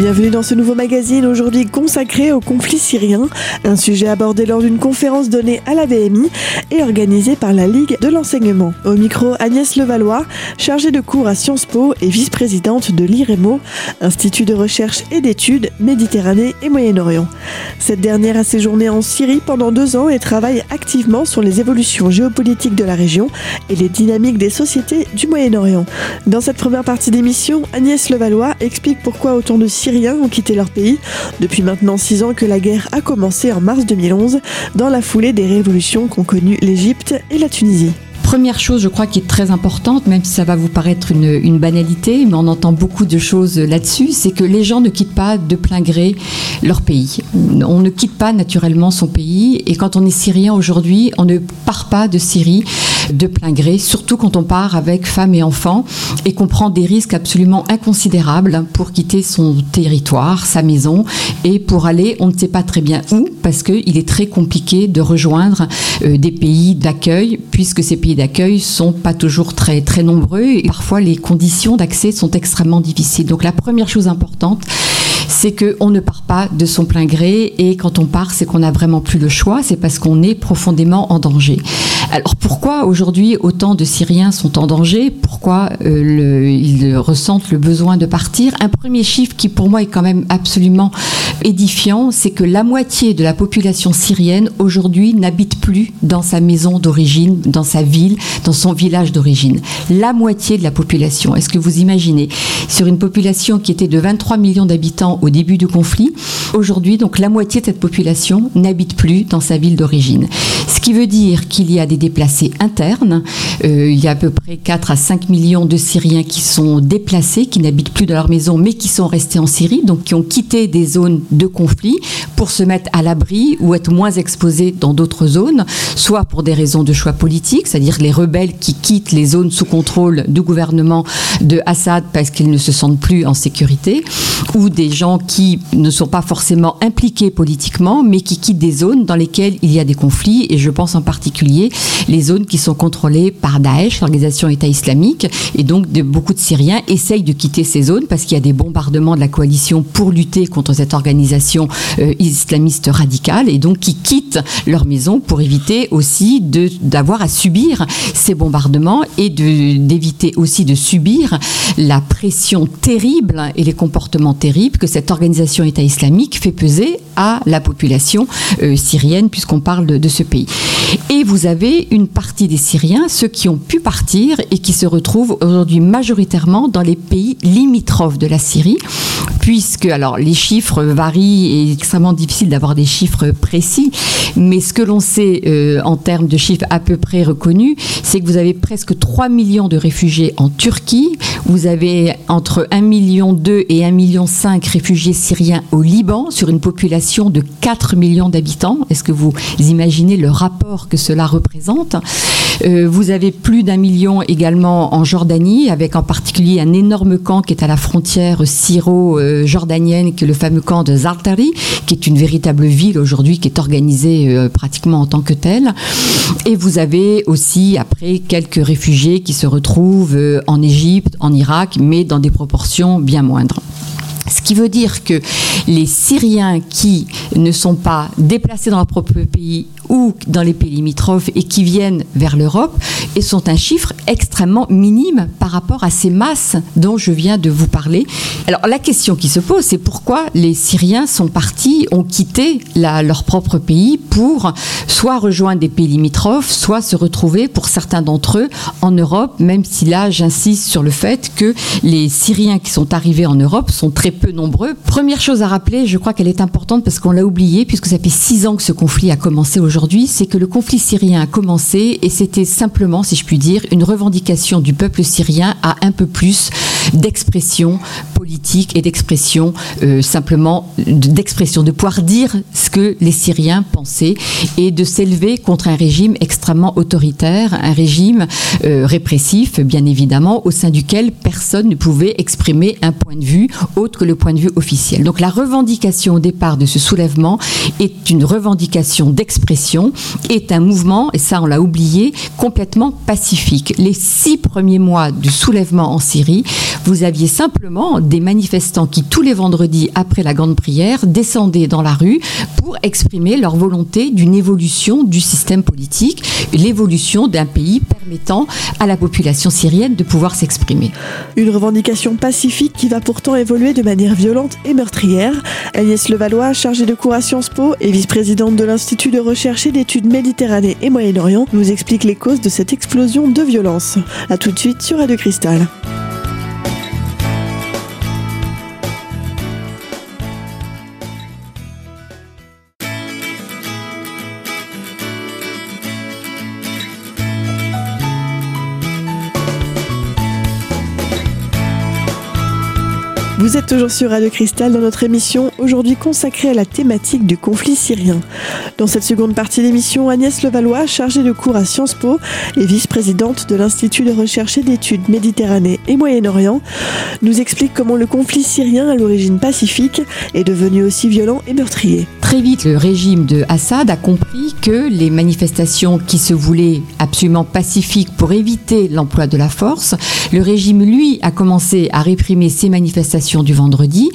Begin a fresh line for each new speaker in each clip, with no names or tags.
Bienvenue dans ce nouveau magazine aujourd'hui consacré au conflit syrien, un sujet abordé lors d'une conférence donnée à la VMI et organisée par la Ligue de l'enseignement. Au micro, Agnès Levallois, chargée de cours à Sciences Po et vice-présidente de l'IREMO, Institut de recherche et d'études Méditerranée et Moyen-Orient. Cette dernière a séjourné en Syrie pendant deux ans et travaille activement sur les évolutions géopolitiques de la région et les dynamiques des sociétés du Moyen-Orient. Dans cette première partie d'émission, Agnès Levallois explique pourquoi autant de Syriens ont quitté leur pays depuis maintenant six ans que la guerre a commencé en mars 2011 dans la foulée des révolutions qu'ont connues l'Égypte et la Tunisie.
Première chose, je crois, qui est très importante, même si ça va vous paraître une banalité, mais on entend beaucoup de choses là-dessus, c'est que les gens ne quittent pas de plein gré leur pays. On ne quitte pas naturellement son pays, et quand on est syrien aujourd'hui, on ne part pas de Syrie de plein gré, surtout quand on part avec femmes et enfants et qu'on prend des risques absolument inconsidérables pour quitter son territoire, sa maison et pour aller, on ne sait pas très bien où, parce qu'il est très compliqué de rejoindre euh, des pays d'accueil, puisque ces pays d'accueil sont pas toujours très, très nombreux et parfois les conditions d'accès sont extrêmement difficiles. Donc la première chose importante, c'est qu'on ne part pas de son plein gré et quand on part, c'est qu'on n'a vraiment plus le choix, c'est parce qu'on est profondément en danger. Alors pourquoi aujourd'hui autant de Syriens sont en danger? Pourquoi euh, ils ressentent le besoin de partir? Un premier chiffre qui pour moi est quand même absolument édifiant, c'est que la moitié de la population syrienne aujourd'hui n'habite plus dans sa maison d'origine, dans sa ville, dans son village d'origine. La moitié de la population. Est-ce que vous imaginez? Sur une population qui était de 23 millions d'habitants au début du conflit, aujourd'hui, donc la moitié de cette population n'habite plus dans sa ville d'origine. Ce qui veut dire qu'il y a des déplacés internes. Euh, il y a à peu près 4 à 5 millions de Syriens qui sont déplacés, qui n'habitent plus dans leur maison, mais qui sont restés en Syrie, donc qui ont quitté des zones de conflit pour se mettre à l'abri ou être moins exposés dans d'autres zones, soit pour des raisons de choix politiques, c'est-à-dire les rebelles qui quittent les zones sous contrôle du gouvernement de Assad parce qu'ils ne se sentent plus en sécurité, ou des gens qui ne sont pas forcément impliqués politiquement, mais qui quittent des zones dans lesquelles il y a des conflits, et je pense en particulier les zones qui sont contrôlées par Daesh, l'organisation État islamique, et donc beaucoup de Syriens essayent de quitter ces zones parce qu'il y a des bombardements de la coalition pour lutter contre cette organisation euh, islamiste radicale, et donc qui quittent leur maison pour éviter aussi d'avoir à subir ces bombardements et d'éviter aussi de subir la pression terrible et les comportements terribles que cette organisation État islamique fait peser à la population euh, syrienne, puisqu'on parle de, de ce pays. Et vous avez une partie des Syriens, ceux qui ont pu partir et qui se retrouvent aujourd'hui majoritairement dans les pays limitrophes de la Syrie, puisque alors les chiffres varient et est extrêmement difficile d'avoir des chiffres précis, mais ce que l'on sait euh, en termes de chiffres à peu près reconnus, c'est que vous avez presque 3 millions de réfugiés en Turquie, vous avez entre 1 million 2 et 1 million 5 réfugiés syriens au Liban sur une population de 4 millions d'habitants. Est-ce que vous imaginez le rapport que cela représente? Euh, Vous avez plus d'un million également en Jordanie, avec en particulier un énorme camp qui est à la frontière syro-jordanienne, qui le fameux camp de Zartari, qui est une véritable ville aujourd'hui, qui est organisée euh, pratiquement en tant que telle. Et vous avez aussi, après, quelques réfugiés qui se retrouvent euh, en Égypte, en Irak, mais dans des proportions bien moindres. Ce qui veut dire que les Syriens qui ne sont pas déplacés dans leur propre pays ou dans les pays limitrophes et qui viennent vers l'Europe et sont un chiffre extrêmement minime par rapport à ces masses dont je viens de vous parler. Alors la question qui se pose, c'est pourquoi les Syriens sont partis, ont quitté leur propre pays pour soit rejoindre des pays limitrophes, soit se retrouver pour certains d'entre eux en Europe, même si là j'insiste sur le fait que les Syriens qui sont arrivés en Europe sont très peu nombreux. Première chose à rappeler, je crois qu'elle est importante parce qu'on l'a oublié, puisque ça fait six ans que ce conflit a commencé aujourd'hui, c'est que le conflit syrien a commencé et c'était simplement, si je puis dire, une revendication du peuple syrien à un peu plus d'expression politique et d'expression euh, simplement d'expression, de pouvoir dire ce que les Syriens pensaient et de s'élever contre un régime extrêmement autoritaire, un régime euh, répressif, bien évidemment, au sein duquel personne ne pouvait exprimer un point de vue autre que le point de vue officiel. Donc la revendication au départ de ce soulèvement est une revendication d'expression est un mouvement, et ça on l'a oublié, complètement pacifique. Les six premiers mois du soulèvement en Syrie, vous aviez simplement des manifestants qui tous les vendredis après la grande prière descendaient dans la rue pour exprimer leur volonté d'une évolution du système politique, l'évolution d'un pays permettant à la population syrienne de pouvoir s'exprimer.
Une revendication pacifique qui va pourtant évoluer de manière violente et meurtrière. Agnès Levallois, chargée de cours à Sciences Po et vice-présidente de l'Institut de recherche et d'études Méditerranée et Moyen-Orient, nous explique les causes de cette explosion de violence. A tout de suite sur Radio Cristal. Vous êtes toujours sur Radio Cristal dans notre émission aujourd'hui consacrée à la thématique du conflit syrien. Dans cette seconde partie d'émission, Agnès Levallois, chargée de cours à Sciences Po et vice-présidente de l'Institut de recherche et d'études Méditerranée et Moyen-Orient, nous explique comment le conflit syrien à l'origine pacifique est devenu aussi violent et meurtrier.
Très vite, le régime de Assad a compris que les manifestations qui se voulaient absolument pacifiques pour éviter l'emploi de la force, le régime, lui, a commencé à réprimer ces manifestations du vendredi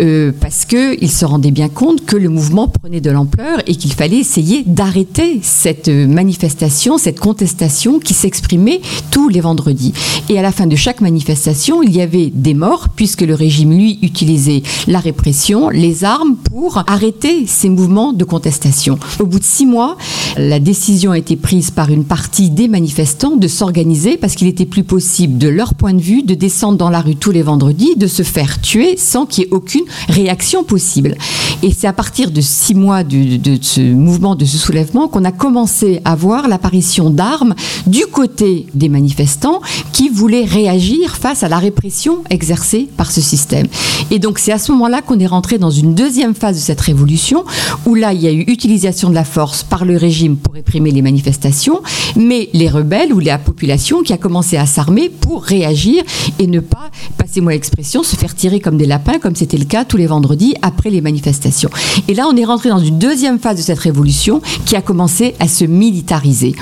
euh, parce qu'il se rendait bien compte que le mouvement prenait de l'ampleur et qu'il fallait essayer d'arrêter cette manifestation, cette contestation qui s'exprimait tous les vendredis. Et à la fin de chaque manifestation, il y avait des morts puisque le régime, lui, utilisait la répression, les armes pour arrêter ces mouvements de contestation. Au bout de six mois, la décision a été prise par une partie des manifestants de s'organiser parce qu'il était plus possible, de leur point de vue, de descendre dans la rue tous les vendredis, de se faire tuer sans qu'il y ait aucune réaction possible. Et c'est à partir de six mois de, de, ce mouvement, de ce soulèvement, qu'on a commencé à voir l'apparition d'armes du côté des manifestants qui voulaient réagir face à la répression exercée par ce système. Et donc c'est à ce moment-là qu'on est rentré dans une deuxième phase de cette révolution, où là il y a eu utilisation de la force par le régime pour réprimer les manifestations, mais les rebelles ou la population qui a commencé à s'armer pour réagir et ne pas, passez-moi l'expression, se faire tirer comme des lapins, comme c'était le cas tous les vendredis après les manifestations. Et là, on est rentré dans une deuxième phase de cette révolution qui a commencé à se militariser,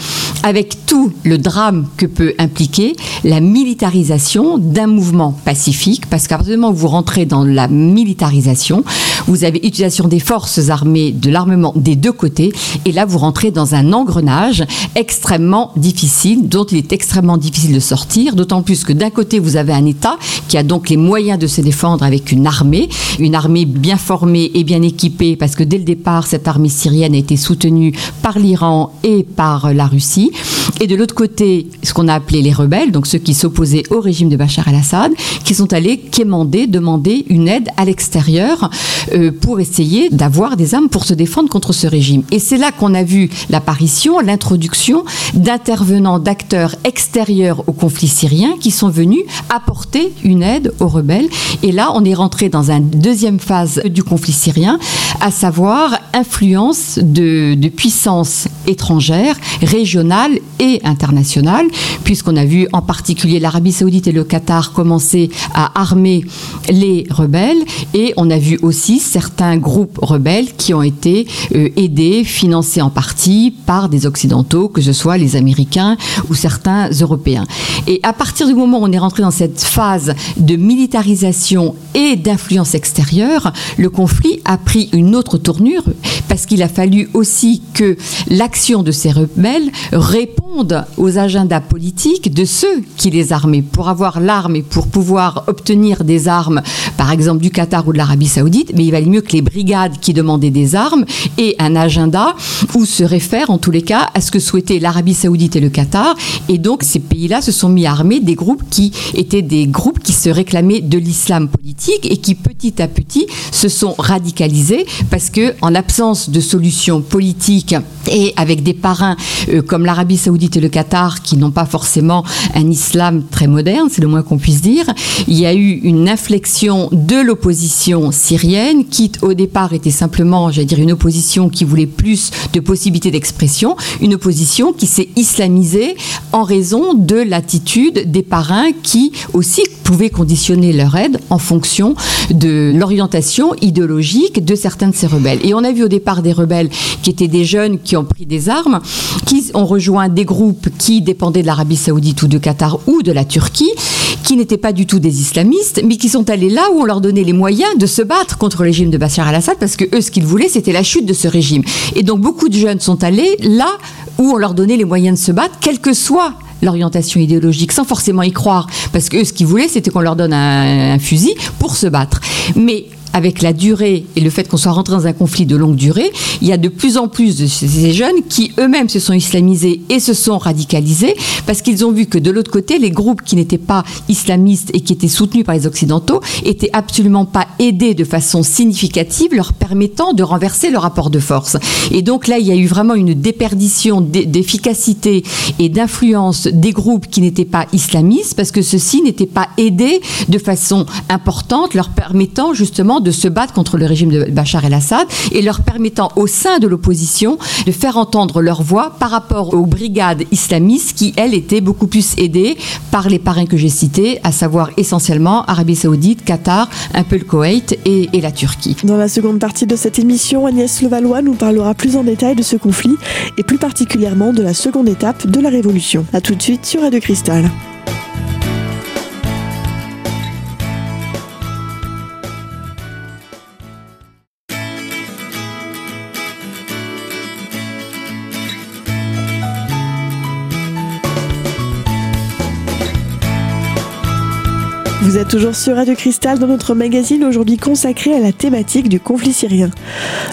avec tout le drame que peut impliquer la militarisation d'un mouvement pacifique, parce qu'à partir du moment où vous rentrez dans la militarisation, vous avez utilisation des forces armées, de l'armement des deux côtés, et là, vous rentrez dans un engrenage extrêmement difficile, dont il est extrêmement difficile de sortir, d'autant plus que d'un côté, vous avez un État qui a donc les moyens de se défendre avec une armée, une armée bien formée et bien équipée, parce que dès le départ, cette armée syrienne a été soutenue par l'Iran et par la Russie. Et de l'autre côté, ce qu'on a appelé les rebelles, donc ceux qui s'opposaient au régime de Bachar el-Assad, qui sont allés quémander, demander une aide à l'extérieur euh, pour essayer d'avoir des armes pour se défendre contre ce régime. Et c'est là qu'on a vu l'apparition, l'introduction d'intervenants, d'acteurs extérieurs au conflit syrien qui sont venus apporter une aide aux rebelles. Et là, on est rentré dans une deuxième phase du conflit syrien, à savoir influence de, de puissances étrangères, régionales internationales, puisqu'on a vu en particulier l'Arabie saoudite et le Qatar commencer à armer les rebelles, et on a vu aussi certains groupes rebelles qui ont été euh, aidés, financés en partie par des Occidentaux, que ce soit les Américains ou certains Européens. Et à partir du moment où on est rentré dans cette phase de militarisation et d'influence extérieure, le conflit a pris une autre tournure parce qu'il a fallu aussi que l'action de ces rebelles réponde aux agendas politiques de ceux qui les armaient. Pour avoir l'arme et pour pouvoir obtenir des armes, par exemple du Qatar ou de l'Arabie saoudite, mais il valait mieux que les brigades qui demandaient des armes aient un agenda où se réfèrent en tous les cas à ce que souhaitaient l'Arabie saoudite et le Qatar. Et donc ces pays-là se sont mis à armer des groupes qui étaient des groupes qui se réclamaient de l'islam politique et qui petit à petit se sont radicalisés parce que en l'absence de solutions politiques et avec des parrains euh, comme l'Arabie saoudite et le Qatar qui n'ont pas forcément un islam très moderne, c'est le moins qu'on puisse dire, il y a eu une inflexion de l'opposition syrienne qui au départ était simplement, j'allais dire, une opposition qui voulait plus de possibilités d'expression, une opposition qui s'est islamisée en raison de l'attitude des parrains qui aussi pouvaient conditionner leur aide en fonction de l'orientation idéologique de certains de ces rebelles. Et on a vu au départ des rebelles qui étaient des jeunes qui ont pris des armes, qui ont rejoint des groupes qui dépendaient de l'Arabie saoudite ou du Qatar ou de la Turquie, qui n'étaient pas du tout des islamistes, mais qui sont allés là où on leur donnait les moyens de se battre contre le régime de Bachar al-Assad, parce que eux, ce qu'ils voulaient, c'était la chute de ce régime. Et donc beaucoup de jeunes sont allés là où on leur donnait les moyens de se battre, quelle que soit l'orientation idéologique, sans forcément y croire, parce que eux, ce qu'ils voulaient, c'était qu'on leur donne un, un, fusil pour se battre. Mais avec la durée et le fait qu'on soit rentré dans un conflit de longue durée, il y a de plus en plus de ces jeunes qui eux-mêmes se sont islamisés et se sont radicalisés parce qu'ils ont vu que de l'autre côté, les groupes qui n'étaient pas islamistes et qui étaient soutenus par les Occidentaux étaient absolument pas aidés de façon significative, leur permettant de renverser le rapport de force. Et donc là, il y a eu vraiment une déperdition d'efficacité et d'influence des groupes qui n'étaient pas islamistes parce que ceux-ci n'étaient pas aidés de façon importante, leur permettant justement de se battre contre le régime de Bachar el-Assad et leur permettant au sein de l'opposition de faire entendre leur voix par rapport aux brigades islamistes qui, elles, étaient beaucoup plus aidées par les parrains que j'ai cités, à savoir essentiellement Arabie Saoudite, Qatar, un peu le Koweït et, la Turquie.
Dans la seconde partie de cette émission, Agnès Levallois nous parlera plus en détail de ce conflit et plus particulièrement de la seconde étape de la révolution. A tout de suite sur Radio Cristal. Toujours sur Radio Cristal dans notre magazine aujourd'hui consacré à la thématique du conflit syrien.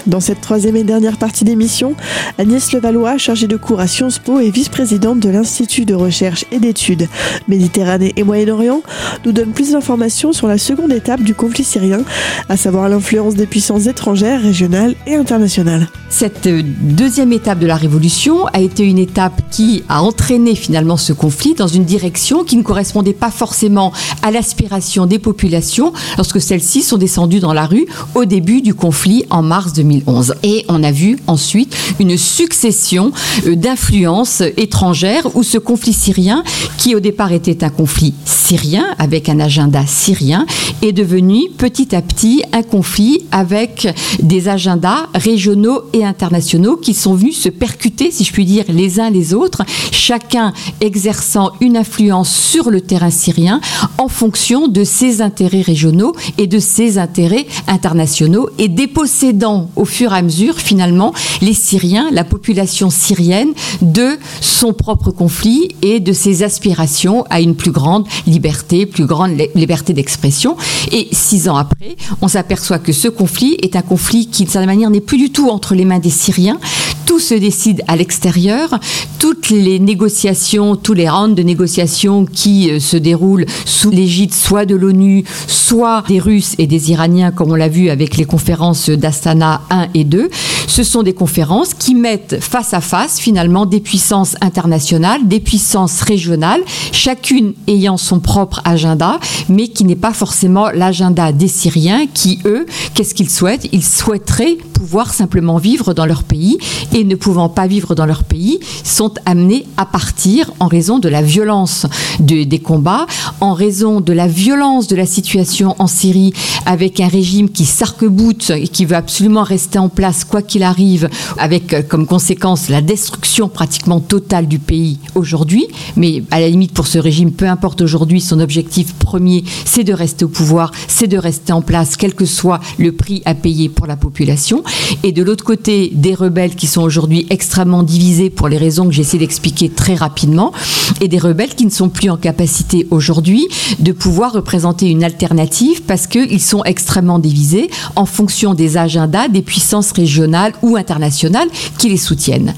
Dans cette troisième et dernière partie d'émission, Agnès Levallois, chargée de cours à Sciences Po et vice-présidente de l'Institut de recherche et d'études Méditerranée et Moyen-Orient, nous donne plus d'informations sur la seconde étape du conflit syrien, à savoir l'influence des puissances étrangères, régionales et internationales.
Cette deuxième étape de la révolution a été une étape qui a entraîné finalement ce conflit dans une direction qui ne correspondait pas forcément à l'aspiration des populations lorsque celles-ci sont descendues dans la rue au début du conflit en mars 2011. Et on a vu ensuite une succession euh, d'influences étrangères où ce conflit syrien, qui au départ était un conflit syrien avec un agenda syrien, est devenu petit à petit un conflit avec des agendas régionaux et internationaux qui sont venus se percuter, si je puis dire, les uns les autres, chacun exerçant une influence sur le terrain syrien en fonction de ses intérêts régionaux et de ses intérêts internationaux et dépossédant au fur et à mesure finalement les Syriens, la population syrienne de son propre conflit et de ses aspirations à une plus grande liberté, plus grande liberté d'expression. Et six ans après, on s'aperçoit que ce conflit est un conflit qui, de certaine manière, n'est plus du tout entre les mains des Syriens. Tout se décide à l'extérieur. Toutes les négociations, tous les rounds de négociations qui euh, se déroulent sous l'égide soit de l'ONU, soit des Russes et des Iraniens, comme on l'a vu avec les conférences d'Astana 1 et 2. Ce sont des conférences qui mettent face à face finalement des puissances internationales, des puissances régionales, chacune ayant son propre agenda, mais qui n'est pas forcément l'agenda des Syriens qui, eux, qu'est-ce qu'ils souhaitent? Ils souhaiteraient pouvoir simplement vivre dans leur pays et ne pouvant pas vivre dans leur pays, sont amenés à partir en raison de la violence de, des combats, en raison de la violence de la situation en Syrie avec un régime qui s'arc-boute et qui veut absolument rester en place quoi qu'il arrive, avec euh, comme conséquence la destruction pratiquement totale du pays aujourd'hui. Mais à la limite, pour ce régime, peu importe aujourd'hui, son objectif premier, c'est de rester au pouvoir, c'est de rester en place, quel que soit le prix à payer pour la population. Et de l'autre côté, des rebelles qui sont aujourd'hui extrêmement divisés pour les raisons que j'essaie d'expliquer très rapidement, et des rebelles qui ne sont plus en capacité aujourd'hui de pouvoir représenter une alternative parce qu'ils sont extrêmement divisés en fonction des agendas des puissances régionales ou internationales qui les soutiennent.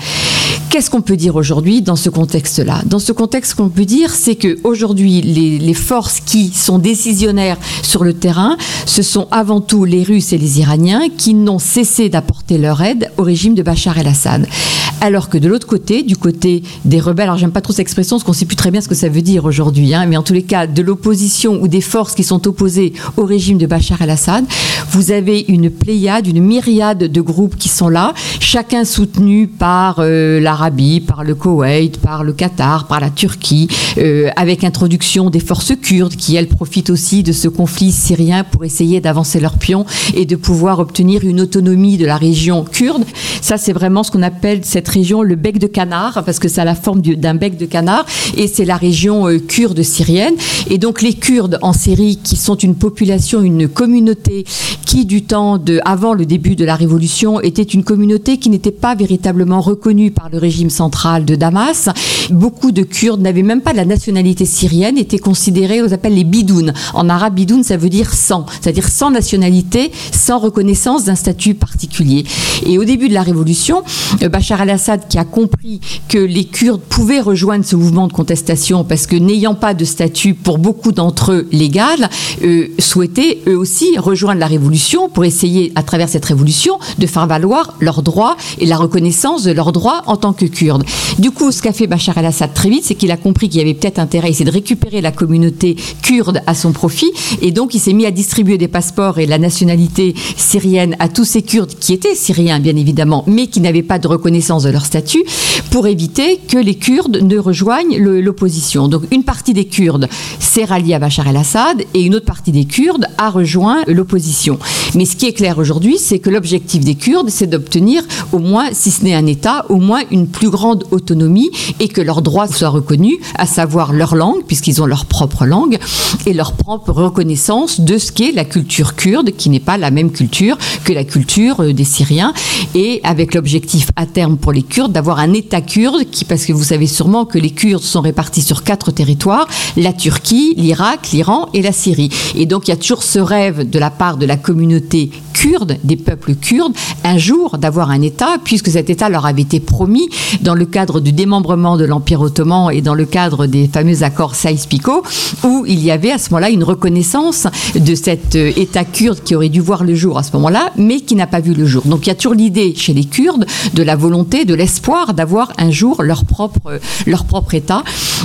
Qu'est-ce qu'on peut dire aujourd'hui dans ce contexte-là? Dans ce contexte, qu'on peut dire, c'est que aujourd'hui, les, les, forces qui sont décisionnaires sur le terrain, ce sont avant tout les Russes et les Iraniens qui n'ont cessé d'apporter leur aide au régime de Bachar el-Assad. Alors que de l'autre côté, du côté des rebelles, alors j'aime pas trop cette expression parce qu'on sait plus très bien ce que ça veut dire aujourd'hui, hein, mais en tous les cas, de l'opposition ou des forces qui sont opposées au régime de Bachar el-Assad, vous avez une pléiade, une myriade de groupes qui sont là, chacun soutenu par euh, l'Arabie, par le Koweït, par le Qatar, par la Turquie, euh, avec introduction des forces kurdes qui, elles, profitent aussi de ce conflit syrien pour essayer d'avancer leurs pions et de pouvoir obtenir une autonomie de la région kurde. Ça, c'est vraiment ce qu'on appelle cette région le bec de canard, parce que ça a la forme d'un bec de canard, et c'est la région euh, kurde syrienne. Et donc les Kurdes en Syrie, qui sont une population, une communauté qui, du temps de, avant le début de la révolution, était une communauté qui n'était pas véritablement reconnue par le régime central de Damas. Beaucoup de Kurdes n'avaient même pas la nationalité syrienne, étaient considérés, on appelle les bidounes. En arabe, bidoun, ça veut dire sans, c'est-à-dire sans nationalité, sans reconnaissance d'un statut particulier. Et au début de la révolution, euh, Bachar al-Assad, qui a compris que les Kurdes pouvaient rejoindre ce mouvement de contestation parce que n'ayant pas de statut pour beaucoup d'entre eux légal, euh, souhaitaient eux aussi rejoindre la révolution pour essayer, à travers cette révolution, de faire valoir leurs droits et la reconnaissance de leurs droits en tant que Kurdes. Du coup, ce qu'a fait Bachar al-Assad très vite, c'est qu'il a compris qu'il y avait peut-être intérêt à essayer de récupérer la communauté kurde à son profit, et donc il s'est mis à distribuer des passeports et la nationalité syrienne à tous ces Kurdes qui étaient syriens, bien évidemment, mais qui n'avaient pas de reconnaissance de leur statut, pour éviter que les Kurdes ne rejoignent l'opposition. Donc une partie des Kurdes s'est ralliée à Bachar el-Assad et une autre partie des Kurdes a rejoint l'opposition. Mais ce qui est clair aujourd'hui, c'est que l'objectif des Kurdes, c'est d'obtenir au moins, si ce n'est un État, au moins une plus grande autonomie et que leurs droits soient reconnus, à savoir leur langue, puisqu'ils ont leur propre langue, et leur propre reconnaissance de ce qu'est la culture kurde, qui n'est pas la même culture que la culture euh, des Syriens, et avec l'objectif à terme pour les Kurdes d'avoir un État kurde, qui, parce que vous savez sûrement que les Kurdes sont répartis sur quatre territoires, la Turquie, l'Irak, l'Iran et la Syrie. Et donc il y a toujours ce rêve de la part de la communauté kurde, des peuples kurdes, un jour d'avoir un État, puisque cet État leur avait été promis dans le cadre du démembrement de l'Empire ottoman et dans le cadre des fameux accords Saïs-Picot, où il y avait à ce moment-là une reconnaissance de cet euh, État kurde qui aurait dû voir le jour à ce moment-là, mais qui n'a pas vu le jour. Donc il y a toujours l'idée chez les Kurdes de la volonté, de l'espoir d'avoir un jour leur propre, leur propre État,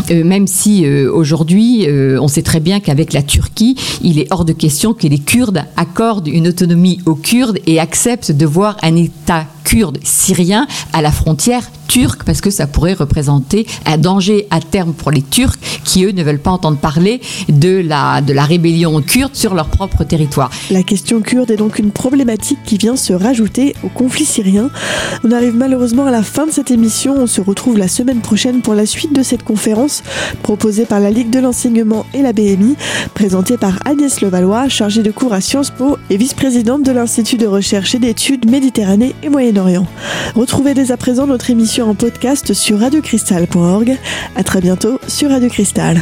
euh, même si euh, aujourd'hui on sait très bien qu'avec la Turquie, il est hors de question que les Kurdes accordent une autonomie aux Kurdes et acceptent de voir un État kurde syrien à la frontière turque parce que ça pourrait représenter un danger à terme pour les Turcs qui eux ne veulent pas entendre parler de la, de la rébellion kurde sur leur propre territoire.
La question kurde est donc une problématique qui vient se rajouter au conflit syrien. On arrive malheureusement à la fin de cette émission. On se retrouve la semaine prochaine pour la suite de cette conférence proposée par la Ligue de l'enseignement et la BMI, présentée par Agnès Levallois, chargée de cours à Sciences Po et vice-présidente de l'Institut de recherche et d'études Méditerranée et Retrouvez dès à présent notre émission en podcast sur radiocristal.org. À très bientôt sur Radio Cristal.